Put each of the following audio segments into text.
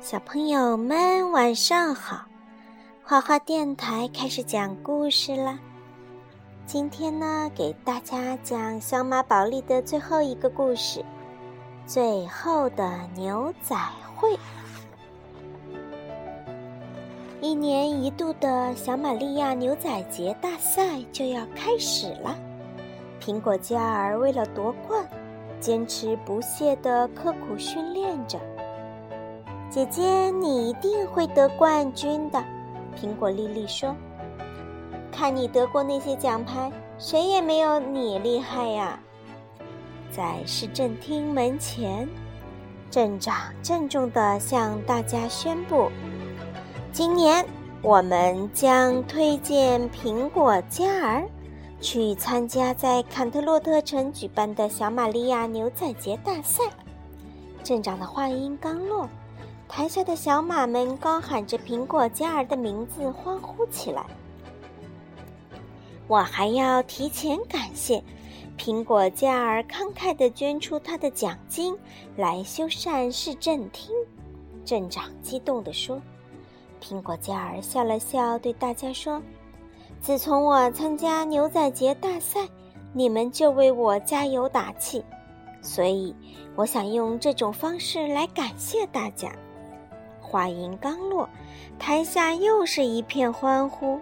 小朋友们晚上好，花花电台开始讲故事啦。今天呢，给大家讲小马宝莉的最后一个故事——最后的牛仔会。一年一度的小玛利亚牛仔节大赛就要开始了，苹果嘉儿为了夺冠，坚持不懈的刻苦训练着。姐姐，你一定会得冠军的，苹果丽丽说：“看你得过那些奖牌，谁也没有你厉害呀。”在市政厅门前，镇长郑重地向大家宣布：“今年我们将推荐苹果嘉儿去参加在坎特洛特城举办的小玛利亚牛仔节大赛。”镇长的话音刚落。台下的小马们高喊着苹果嘉儿的名字，欢呼起来。我还要提前感谢苹果嘉儿慷慨地捐出他的奖金来修缮市政厅。镇长激动地说：“苹果嘉儿笑了笑，对大家说：‘自从我参加牛仔节大赛，你们就为我加油打气，所以我想用这种方式来感谢大家。’”话音刚落，台下又是一片欢呼。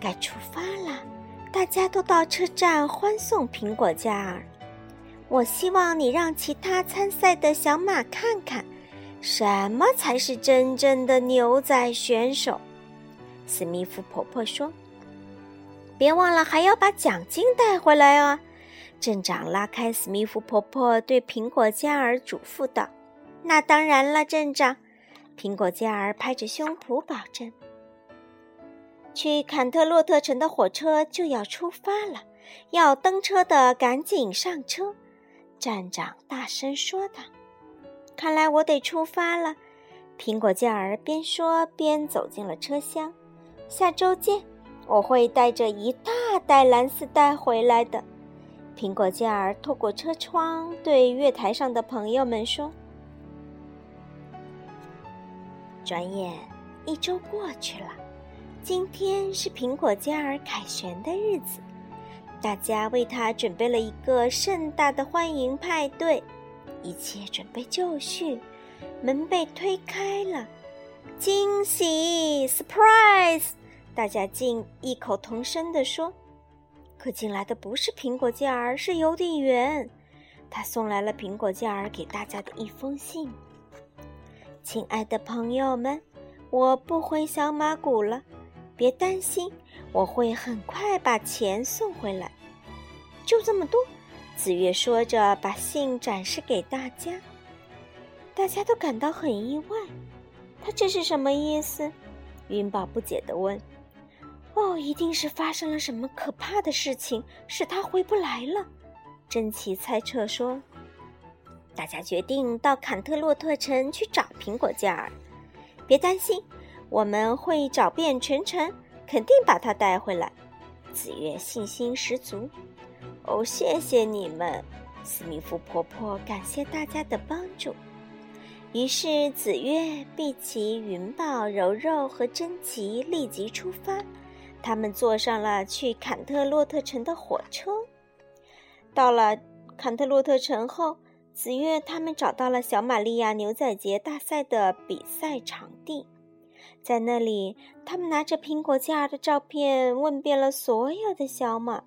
该出发了，大家都到车站欢送苹果嘉儿。我希望你让其他参赛的小马看看，什么才是真正的牛仔选手。史密夫婆婆说：“别忘了还要把奖金带回来哦。”镇长拉开史密夫婆婆，对苹果嘉儿嘱咐道：“那当然了，镇长。”苹果嘉儿拍着胸脯保证：“去坎特洛特城的火车就要出发了，要登车的赶紧上车。”站长大声说道。“看来我得出发了。”苹果嘉儿边说边走进了车厢。“下周见，我会带着一大袋蓝丝带回来的。”苹果嘉儿透过车窗对月台上的朋友们说。转眼一周过去了，今天是苹果嘉儿凯旋的日子，大家为他准备了一个盛大的欢迎派对，一切准备就绪，门被推开了，惊喜，surprise！大家竟异口同声地说。可进来的不是苹果嘉儿，是邮递员，他送来了苹果嘉儿给大家的一封信。亲爱的朋友们，我不回小马谷了，别担心，我会很快把钱送回来。就这么多，紫月说着，把信展示给大家。大家都感到很意外，他这是什么意思？云宝不解地问。哦，一定是发生了什么可怕的事情，使他回不来了。珍奇猜测说。大家决定到坎特洛特城去找苹果嘉儿。别担心，我们会找遍全城，肯定把它带回来。紫月信心十足。哦，谢谢你们，斯密夫婆婆感谢大家的帮助。于是紫月、碧琪、云豹、柔柔和珍奇立即出发。他们坐上了去坎特洛特城的火车。到了坎特洛特城后。紫月他们找到了小玛利亚牛仔节大赛的比赛场地，在那里，他们拿着苹果嘉儿的照片问遍了所有的小马，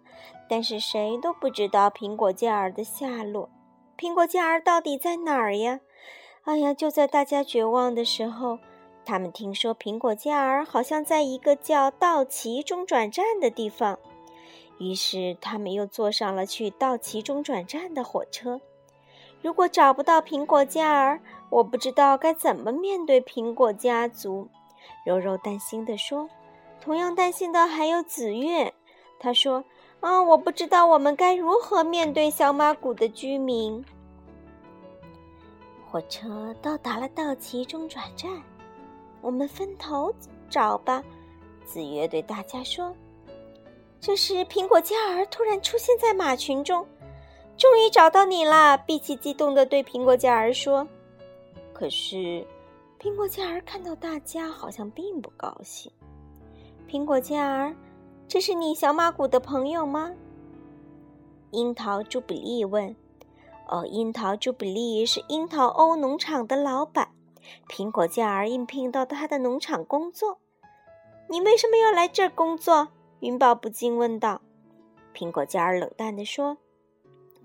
但是谁都不知道苹果嘉儿的下落。苹果嘉儿到底在哪儿呀？哎呀！就在大家绝望的时候，他们听说苹果嘉儿好像在一个叫道奇中转站的地方，于是他们又坐上了去道奇中转站的火车。如果找不到苹果嘉儿，我不知道该怎么面对苹果家族。柔柔担心地说：“同样担心的还有紫月。”他说：“啊，我不知道我们该如何面对小马谷的居民。”火车到达了道奇中转站，我们分头找吧。”紫月对大家说。这时，苹果嘉儿突然出现在马群中。终于找到你啦！碧琪激动地对苹果嘉儿说：“可是，苹果嘉儿看到大家好像并不高兴。苹果嘉儿，这是你小马谷的朋友吗？樱桃朱比利问。哦，樱桃朱比利是樱桃欧农场的老板，苹果嘉儿应聘到他的农场工作。你为什么要来这儿工作？云宝不禁问道。苹果嘉儿冷淡地说：“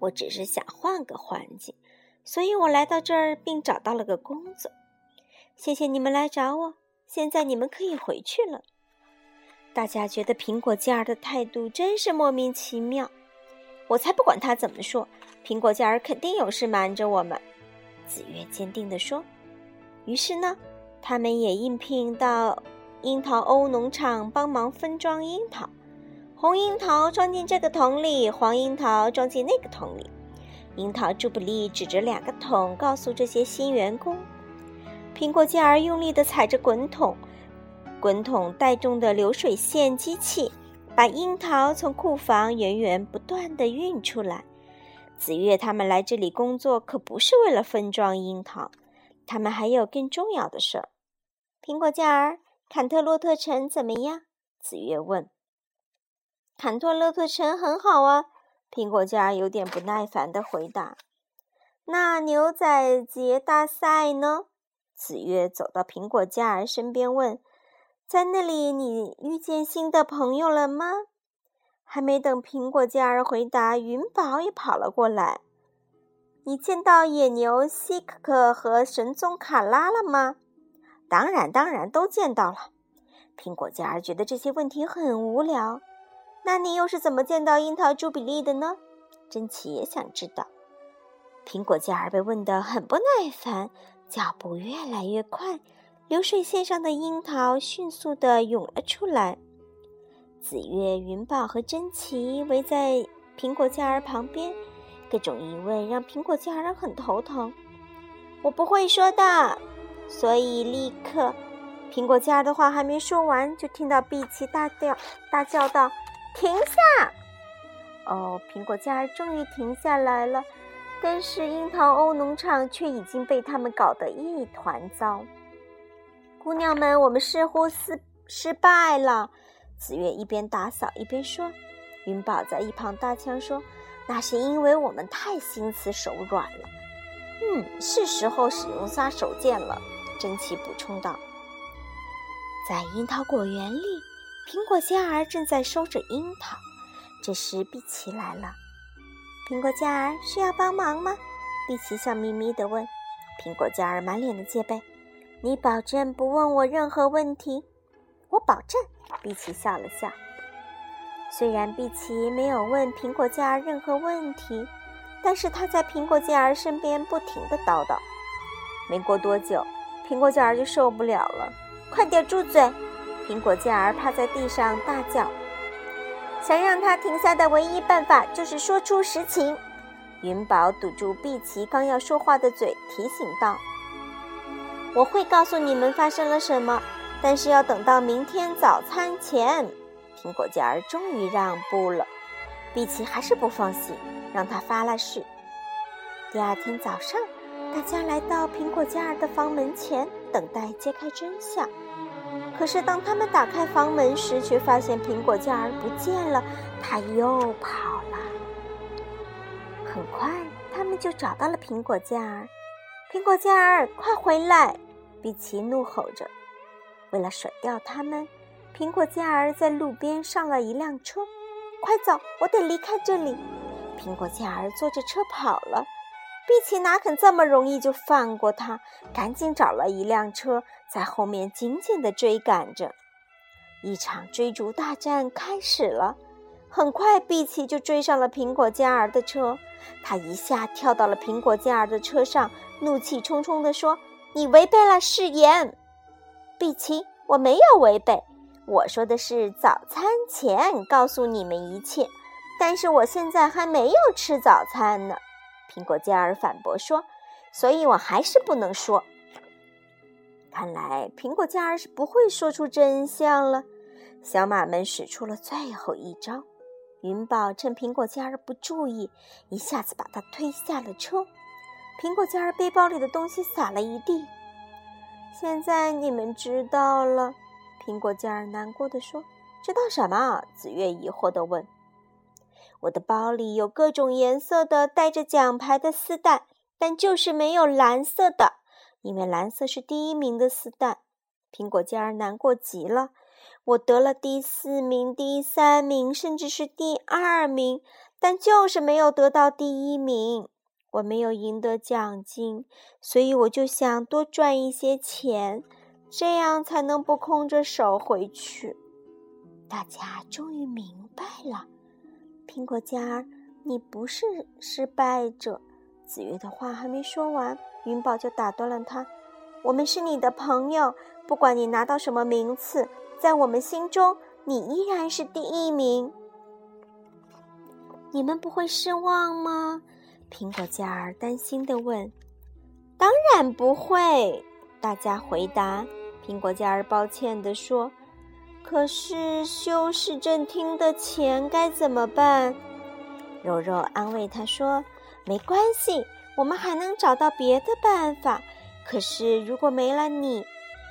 我只是想换个环境，所以我来到这儿并找到了个工作。谢谢你们来找我，现在你们可以回去了。”大家觉得苹果嘉儿的态度真是莫名其妙。我才不管他怎么说，苹果嘉儿肯定有事瞒着我们。”紫月坚定地说。于是呢，他们也应聘到樱桃欧农场帮忙分装樱桃。红樱桃装进这个桶里，黄樱桃装进那个桶里。樱桃朱布利指着两个桶，告诉这些新员工。苹果嘉儿用力地踩着滚筒。滚筒带动的流水线机器，把樱桃从库房源源不断地运出来。紫月他们来这里工作，可不是为了分装樱桃，他们还有更重要的事儿。苹果嘉儿，坎特洛特城怎么样？紫月问。坎托洛特城很好啊，苹果嘉儿有点不耐烦地回答。那牛仔节大赛呢？子月走到苹果嘉儿身边问。在那里，你遇见新的朋友了吗？还没等苹果嘉儿回答，云宝也跑了过来。你见到野牛希克克和神宗卡拉了吗？当然，当然都见到了。苹果嘉儿觉得这些问题很无聊。那你又是怎么见到樱桃朱比利的呢？珍奇也想知道。苹果嘉儿被问得很不耐烦，脚步越来越快。流水线上的樱桃迅速地涌了出来。紫月、云宝和珍奇围在苹果嘉儿旁边，各种疑问让苹果嘉儿很头疼。我不会说的，所以立刻，苹果嘉儿的话还没说完，就听到碧琪大叫大叫道：“停下！”哦，苹果嘉儿终于停下来了，但是樱桃欧农场却已经被他们搞得一团糟。姑娘们，我们似乎失失败了。紫月一边打扫一边说。云宝在一旁搭腔说：“那是因为我们太心慈手软了。”嗯，是时候使用杀手锏了。珍奇补充道。在樱桃果园里，苹果嘉儿正在收着樱桃。这时，碧琪来了。苹果嘉儿需要帮忙吗？碧琪笑眯眯地问。苹果嘉儿满脸的戒备。你保证不问我任何问题？我保证。碧琪笑了笑。虽然碧琪没有问苹果嘉儿任何问题，但是她在苹果嘉儿身边不停的叨叨。没过多久，苹果嘉儿就受不了了。快点住嘴！苹果嘉儿趴在地上大叫。想让他停下的唯一办法就是说出实情。云宝堵住碧琪刚要说话的嘴，提醒道。我会告诉你们发生了什么，但是要等到明天早餐前。苹果嘉儿终于让步了，碧琪还是不放心，让他发了誓。第二天早上，大家来到苹果嘉儿的房门前，等待揭开真相。可是当他们打开房门时，却发现苹果嘉儿不见了，他又跑了。很快，他们就找到了苹果嘉儿。苹果嘉儿，快回来！碧琪怒吼着：“为了甩掉他们，苹果嘉儿在路边上了一辆车。快走，我得离开这里！”苹果嘉儿坐着车跑了。碧琪哪肯这么容易就放过他？赶紧找了一辆车，在后面紧紧地追赶着。一场追逐大战开始了。很快，碧琪就追上了苹果嘉儿的车。他一下跳到了苹果嘉儿的车上，怒气冲冲地说。你违背了誓言，碧琪，我没有违背。我说的是早餐前告诉你们一切，但是我现在还没有吃早餐呢。苹果嘉儿反驳说：“所以我还是不能说。”看来苹果嘉儿是不会说出真相了。小马们使出了最后一招，云宝趁苹果嘉儿不注意，一下子把他推下了车。苹果嘉儿背包里的东西洒了一地。现在你们知道了。苹果嘉儿难过的说：“知道什么？”紫月疑惑的问。“我的包里有各种颜色的带着奖牌的丝带，但就是没有蓝色的，因为蓝色是第一名的丝带。”苹果嘉儿难过极了。我得了第四名、第三名，甚至是第二名，但就是没有得到第一名。我没有赢得奖金，所以我就想多赚一些钱，这样才能不空着手回去。大家终于明白了，苹果嘉儿，你不是失败者。子月的话还没说完，云宝就打断了他：“我们是你的朋友，不管你拿到什么名次。”在我们心中，你依然是第一名。你们不会失望吗？苹果嘉儿担心的问。“当然不会。”大家回答。苹果嘉儿抱歉的说：“可是修市政厅的钱该怎么办？”柔柔安慰他说：“没关系，我们还能找到别的办法。可是如果没了你……”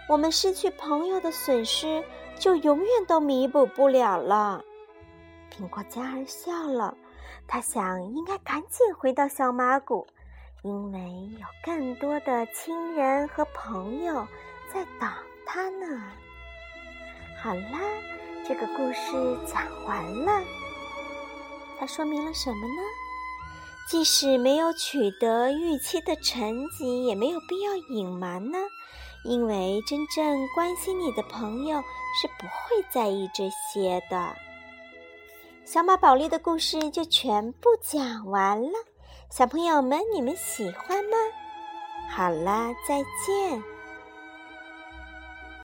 我们失去朋友的损失，就永远都弥补不了了。苹果嘉儿笑了，他想应该赶紧回到小马谷，因为有更多的亲人和朋友在等他呢。好啦，这个故事讲完了。它说明了什么呢？即使没有取得预期的成绩，也没有必要隐瞒呢。因为真正关心你的朋友是不会在意这些的。小马宝莉的故事就全部讲完了，小朋友们，你们喜欢吗？好啦，再见。